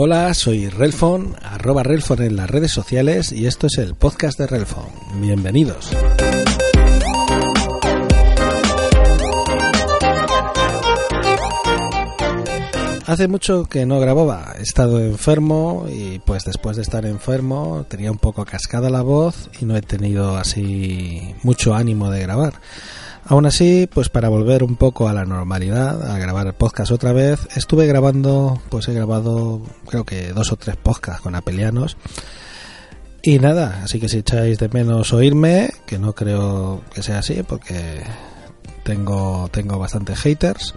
Hola, soy Relfon, arroba Relfon en las redes sociales y esto es el podcast de Relfon. Bienvenidos. Hace mucho que no grababa, he estado enfermo y pues después de estar enfermo tenía un poco cascada la voz y no he tenido así mucho ánimo de grabar. Aún así, pues para volver un poco a la normalidad, a grabar el podcast otra vez, estuve grabando, pues he grabado creo que dos o tres podcasts con apelianos. Y nada, así que si echáis de menos oírme, que no creo que sea así, porque tengo, tengo bastantes haters,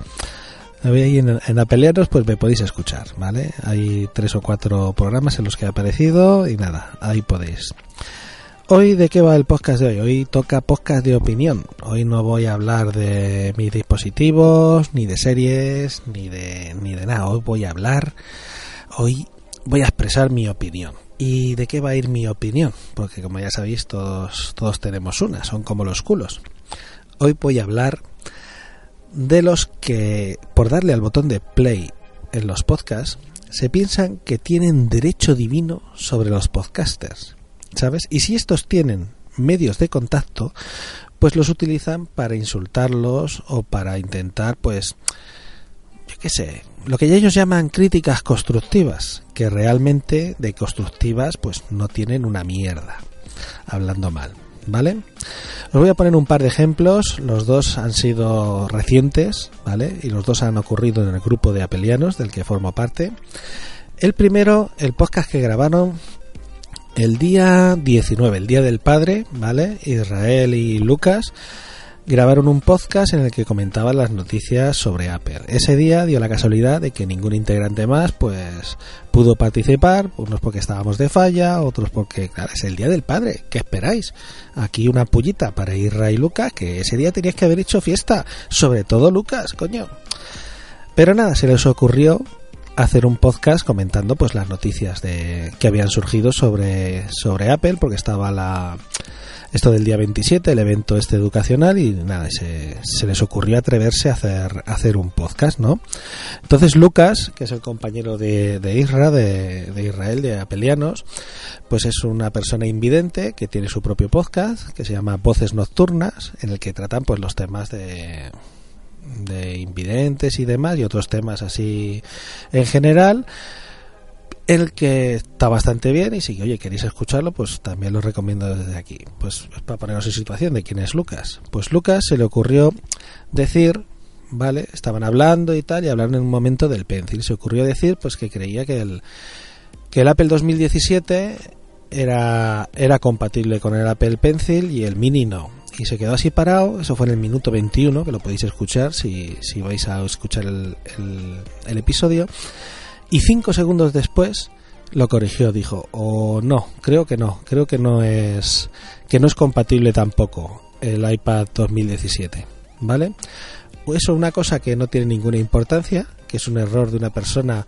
ahí en, en Apelianos pues me podéis escuchar, ¿vale? Hay tres o cuatro programas en los que he aparecido y nada, ahí podéis. Hoy de qué va el podcast de hoy? Hoy toca podcast de opinión. Hoy no voy a hablar de mis dispositivos, ni de series, ni de, ni de nada. Hoy voy a hablar, hoy voy a expresar mi opinión. ¿Y de qué va a ir mi opinión? Porque como ya sabéis, todos, todos tenemos una, son como los culos. Hoy voy a hablar de los que, por darle al botón de play en los podcasts, se piensan que tienen derecho divino sobre los podcasters. ¿Sabes? Y si estos tienen medios de contacto, pues los utilizan para insultarlos o para intentar, pues, yo qué sé, lo que ellos llaman críticas constructivas, que realmente de constructivas, pues no tienen una mierda, hablando mal. ¿Vale? Os voy a poner un par de ejemplos. Los dos han sido recientes, ¿vale? Y los dos han ocurrido en el grupo de apelianos del que formo parte. El primero, el podcast que grabaron el día 19, el día del padre, ¿vale? Israel y Lucas grabaron un podcast en el que comentaban las noticias sobre Apple. Ese día dio la casualidad de que ningún integrante más pues pudo participar, unos porque estábamos de falla, otros porque claro, es el día del padre, ¿qué esperáis? Aquí una pullita para Israel y Lucas, que ese día teníais que haber hecho fiesta, sobre todo Lucas, coño. Pero nada, se les ocurrió hacer un podcast comentando pues las noticias de que habían surgido sobre sobre Apple porque estaba la esto del día 27 el evento este educacional y nada se, se les ocurrió atreverse a hacer hacer un podcast no entonces Lucas que es el compañero de, de Isra de, de Israel de Apelianos pues es una persona invidente que tiene su propio podcast que se llama Voces Nocturnas en el que tratan pues los temas de de invidentes y demás y otros temas así en general el que está bastante bien y si oye queréis escucharlo pues también lo recomiendo desde aquí. Pues para poneros en situación de quién es Lucas. Pues Lucas se le ocurrió decir vale estaban hablando y tal y hablaron en un momento del pencil. Se ocurrió decir pues que creía que el que el Apple 2017 era era compatible con el Apple Pencil y el Mini no y se quedó así parado. Eso fue en el minuto 21, que lo podéis escuchar si, si vais a escuchar el, el, episodio. Y cinco segundos después lo corrigió, dijo, o oh, no, creo que no, creo que no es que no es compatible tampoco el iPad 2017, ¿vale? Eso es una cosa que no tiene ninguna importancia, que es un error de una persona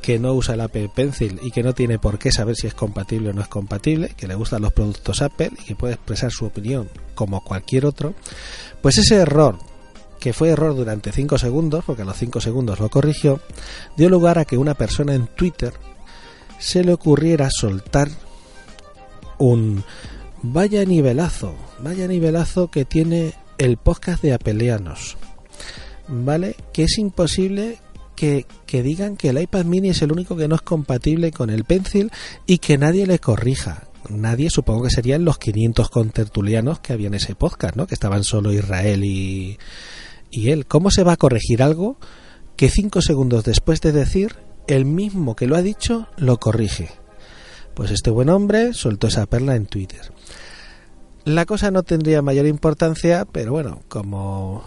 que no usa el Apple Pencil y que no tiene por qué saber si es compatible o no es compatible, que le gustan los productos Apple y que puede expresar su opinión como cualquier otro, pues ese error, que fue error durante 5 segundos, porque a los 5 segundos lo corrigió, dio lugar a que una persona en Twitter se le ocurriera soltar un vaya nivelazo, vaya nivelazo que tiene el podcast de Apelianos. ¿Vale? Que es imposible que, digan que el iPad mini es el único que no es compatible con el Pencil y que nadie le corrija. Nadie, supongo que serían los 500 contertulianos que había en ese podcast, ¿no? Que estaban solo Israel y, y él. ¿Cómo se va a corregir algo que cinco segundos después de decir, el mismo que lo ha dicho lo corrige? Pues este buen hombre soltó esa perla en Twitter. La cosa no tendría mayor importancia, pero bueno, como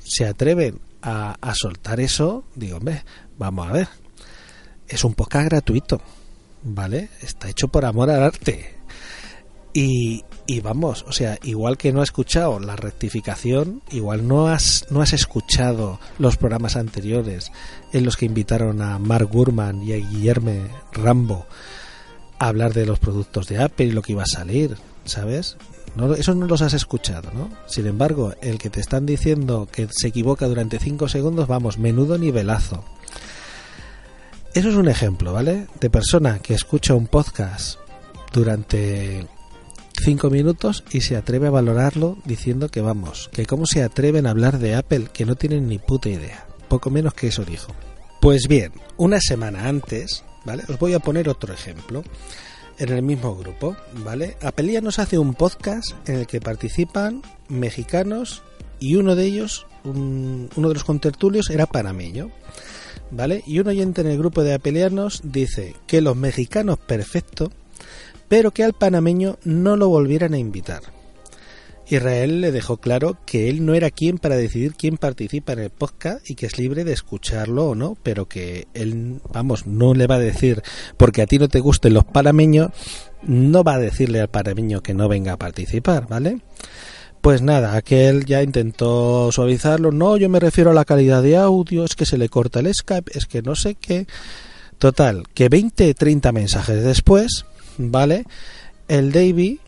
se atreven a, soltar eso, digo, hombre, vamos a ver. Es un podcast gratuito, ¿vale? Está hecho por amor al arte. Y, y, vamos, o sea, igual que no has escuchado la rectificación, igual no has, no has escuchado los programas anteriores en los que invitaron a Mark Gurman y a Guillermo Rambo a hablar de los productos de Apple y lo que iba a salir, ¿sabes? No, eso no los has escuchado, ¿no? Sin embargo, el que te están diciendo que se equivoca durante 5 segundos, vamos, menudo nivelazo. Eso es un ejemplo, ¿vale? De persona que escucha un podcast durante cinco minutos y se atreve a valorarlo diciendo que vamos, que cómo se atreven a hablar de Apple, que no tienen ni puta idea. Poco menos que eso dijo. Pues bien, una semana antes, ¿vale? Os voy a poner otro ejemplo en el mismo grupo, ¿vale? Apelía nos hace un podcast en el que participan mexicanos y uno de ellos, uno de los contertulios era panameño, ¿vale? Y un oyente en el grupo de apelianos dice que los mexicanos perfecto, pero que al panameño no lo volvieran a invitar. Israel le dejó claro que él no era quien para decidir quién participa en el podcast y que es libre de escucharlo o no, pero que él, vamos, no le va a decir, porque a ti no te gusten los panameños, no va a decirle al panameño que no venga a participar, ¿vale? Pues nada, aquel ya intentó suavizarlo. No, yo me refiero a la calidad de audio, es que se le corta el Skype, es que no sé qué. Total, que 20, 30 mensajes después, ¿vale? El Davy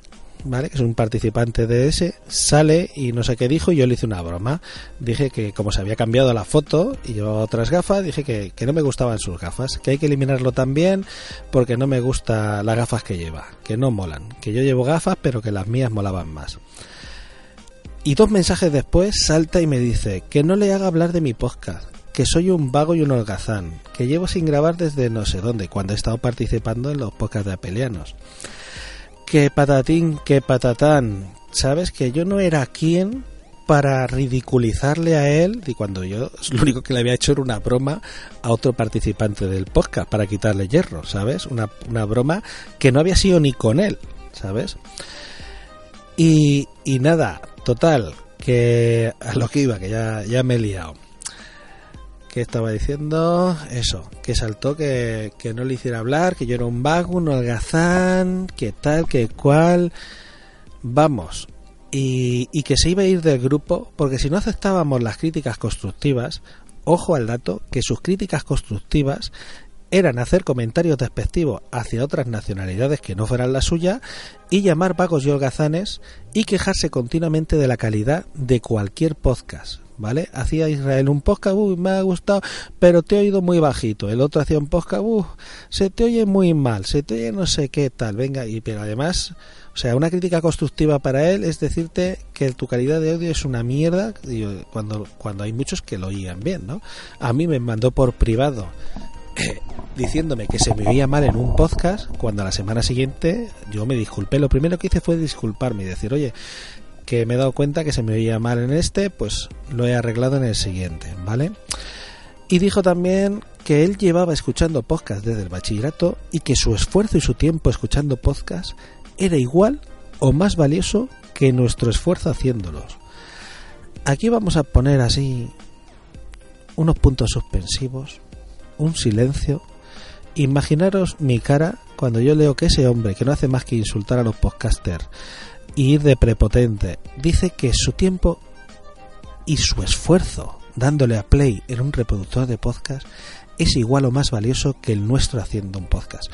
¿vale? que es un participante de ese, sale y no sé qué dijo y yo le hice una broma. Dije que como se había cambiado la foto y llevaba otras gafas, dije que, que no me gustaban sus gafas, que hay que eliminarlo también porque no me gusta las gafas que lleva, que no molan, que yo llevo gafas pero que las mías molaban más. Y dos mensajes después salta y me dice que no le haga hablar de mi podcast, que soy un vago y un holgazán, que llevo sin grabar desde no sé dónde, cuando he estado participando en los podcasts de Apelianos que patatín, que patatán. ¿Sabes? Que yo no era quien para ridiculizarle a él y cuando yo lo único que le había hecho era una broma a otro participante del podcast para quitarle hierro, ¿sabes? Una, una broma que no había sido ni con él, ¿sabes? Y, y nada, total, que a lo que iba, que ya, ya me he liado que estaba diciendo eso, que saltó que, que, no le hiciera hablar, que yo era un vago, un holgazán, que tal, que cual. Vamos. Y, y que se iba a ir del grupo, porque si no aceptábamos las críticas constructivas, ojo al dato, que sus críticas constructivas eran hacer comentarios despectivos hacia otras nacionalidades que no fueran la suya y llamar vagos y holgazanes y quejarse continuamente de la calidad de cualquier podcast. ¿Vale? Hacía Israel un podcast, uy, me ha gustado, pero te he oído muy bajito. El otro hacía un podcast, uy, se te oye muy mal, se te oye no sé qué tal, venga, y pero además, o sea, una crítica constructiva para él es decirte que tu calidad de audio es una mierda, cuando, cuando hay muchos que lo oían bien, ¿no? A mí me mandó por privado diciéndome que se me oía mal en un podcast, cuando a la semana siguiente yo me disculpé. Lo primero que hice fue disculparme y decir, oye, que me he dado cuenta que se me oía mal en este, pues lo he arreglado en el siguiente, ¿vale? Y dijo también que él llevaba escuchando podcast desde el bachillerato y que su esfuerzo y su tiempo escuchando podcast era igual o más valioso que nuestro esfuerzo haciéndolos. Aquí vamos a poner así unos puntos suspensivos, un silencio. Imaginaros mi cara cuando yo leo que ese hombre que no hace más que insultar a los podcasters y ir de prepotente. Dice que su tiempo y su esfuerzo dándole a play en un reproductor de podcast es igual o más valioso que el nuestro haciendo un podcast.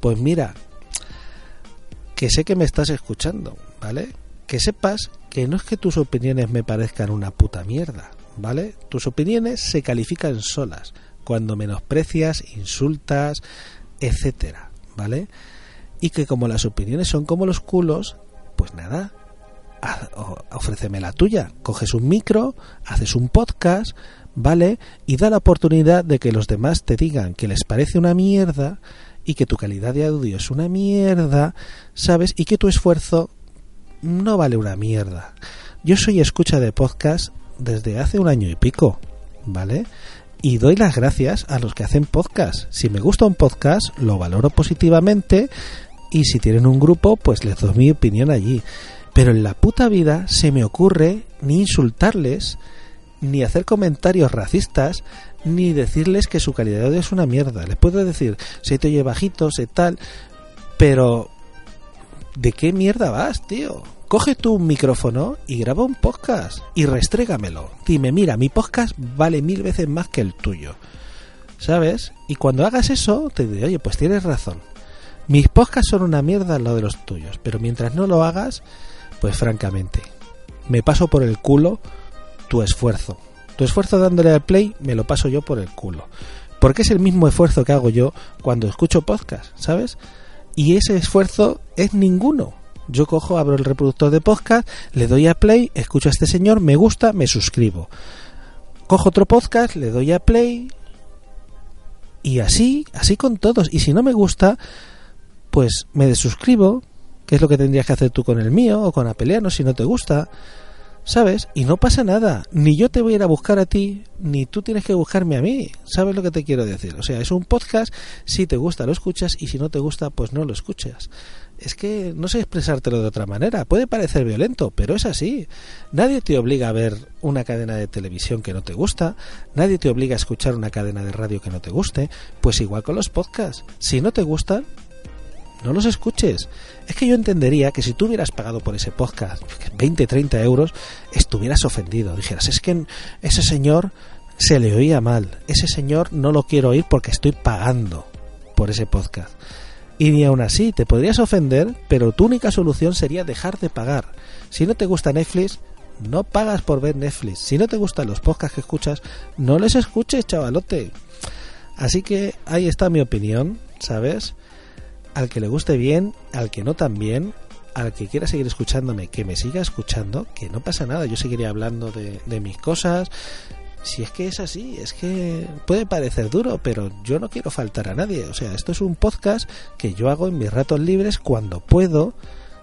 Pues mira, que sé que me estás escuchando, ¿vale? Que sepas que no es que tus opiniones me parezcan una puta mierda, ¿vale? Tus opiniones se califican solas cuando menosprecias, insultas, etcétera, ¿vale? Y que como las opiniones son como los culos, pues nada, ofréceme la tuya. Coges un micro, haces un podcast, ¿vale? Y da la oportunidad de que los demás te digan que les parece una mierda y que tu calidad de audio es una mierda, ¿sabes? Y que tu esfuerzo no vale una mierda. Yo soy escucha de podcast desde hace un año y pico, ¿vale? Y doy las gracias a los que hacen podcast. Si me gusta un podcast, lo valoro positivamente, y si tienen un grupo, pues les doy mi opinión allí. Pero en la puta vida se me ocurre ni insultarles, ni hacer comentarios racistas, ni decirles que su calidad de audio es una mierda. Les puedo decir, se te oye bajito, se tal, pero ¿de qué mierda vas, tío? Coge tú un micrófono y graba un podcast y restrégamelo. Dime, mira, mi podcast vale mil veces más que el tuyo. ¿Sabes? Y cuando hagas eso, te diré, oye, pues tienes razón. Mis podcasts son una mierda al lado de los tuyos, pero mientras no lo hagas, pues francamente, me paso por el culo tu esfuerzo. Tu esfuerzo dándole al play me lo paso yo por el culo. Porque es el mismo esfuerzo que hago yo cuando escucho podcast, ¿sabes? Y ese esfuerzo es ninguno. Yo cojo, abro el reproductor de podcast, le doy a play, escucho a este señor, me gusta, me suscribo. Cojo otro podcast, le doy a play, y así, así con todos. Y si no me gusta, pues me desuscribo, que es lo que tendrías que hacer tú con el mío o con Apeleano si no te gusta. ¿Sabes? Y no pasa nada. Ni yo te voy a ir a buscar a ti, ni tú tienes que buscarme a mí. ¿Sabes lo que te quiero decir? O sea, es un podcast, si te gusta lo escuchas y si no te gusta, pues no lo escuchas. Es que no sé expresártelo de otra manera. Puede parecer violento, pero es así. Nadie te obliga a ver una cadena de televisión que no te gusta, nadie te obliga a escuchar una cadena de radio que no te guste, pues igual con los podcasts. Si no te gustan, no los escuches. Es que yo entendería que si tú hubieras pagado por ese podcast 20, 30 euros, estuvieras ofendido. Dijeras, es que ese señor se le oía mal. Ese señor no lo quiero oír porque estoy pagando por ese podcast. Y ni aún así te podrías ofender, pero tu única solución sería dejar de pagar. Si no te gusta Netflix, no pagas por ver Netflix. Si no te gustan los podcasts que escuchas, no les escuches, chavalote. Así que ahí está mi opinión, ¿sabes? Al que le guste bien, al que no también, al que quiera seguir escuchándome, que me siga escuchando, que no pasa nada, yo seguiré hablando de, de mis cosas. Si es que es así, es que puede parecer duro, pero yo no quiero faltar a nadie. O sea, esto es un podcast que yo hago en mis ratos libres cuando puedo,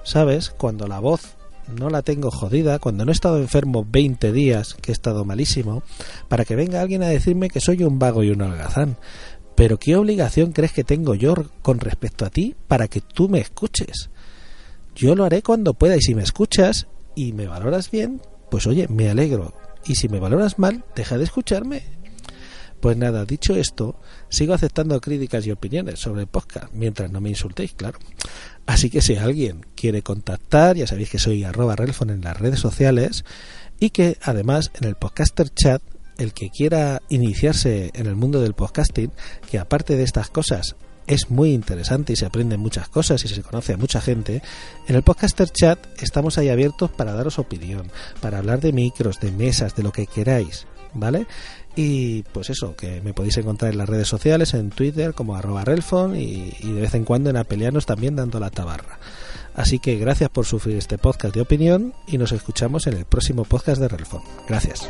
¿sabes? Cuando la voz no la tengo jodida, cuando no he estado enfermo 20 días, que he estado malísimo, para que venga alguien a decirme que soy un vago y un holgazán. Pero ¿qué obligación crees que tengo yo con respecto a ti para que tú me escuches? Yo lo haré cuando pueda y si me escuchas y me valoras bien, pues oye, me alegro. Y si me valoras mal, deja de escucharme. Pues nada, dicho esto, sigo aceptando críticas y opiniones sobre el podcast, mientras no me insultéis, claro. Así que si alguien quiere contactar, ya sabéis que soy arroba relfon en las redes sociales y que además en el podcaster chat el que quiera iniciarse en el mundo del podcasting, que aparte de estas cosas es muy interesante y se aprenden muchas cosas y se conoce a mucha gente, en el podcaster chat estamos ahí abiertos para daros opinión, para hablar de micros, de mesas, de lo que queráis, ¿vale? Y pues eso, que me podéis encontrar en las redes sociales, en Twitter como arroba relfon y, y de vez en cuando en Apelianos también dando la tabarra. Así que gracias por sufrir este podcast de opinión y nos escuchamos en el próximo podcast de Relfon. Gracias.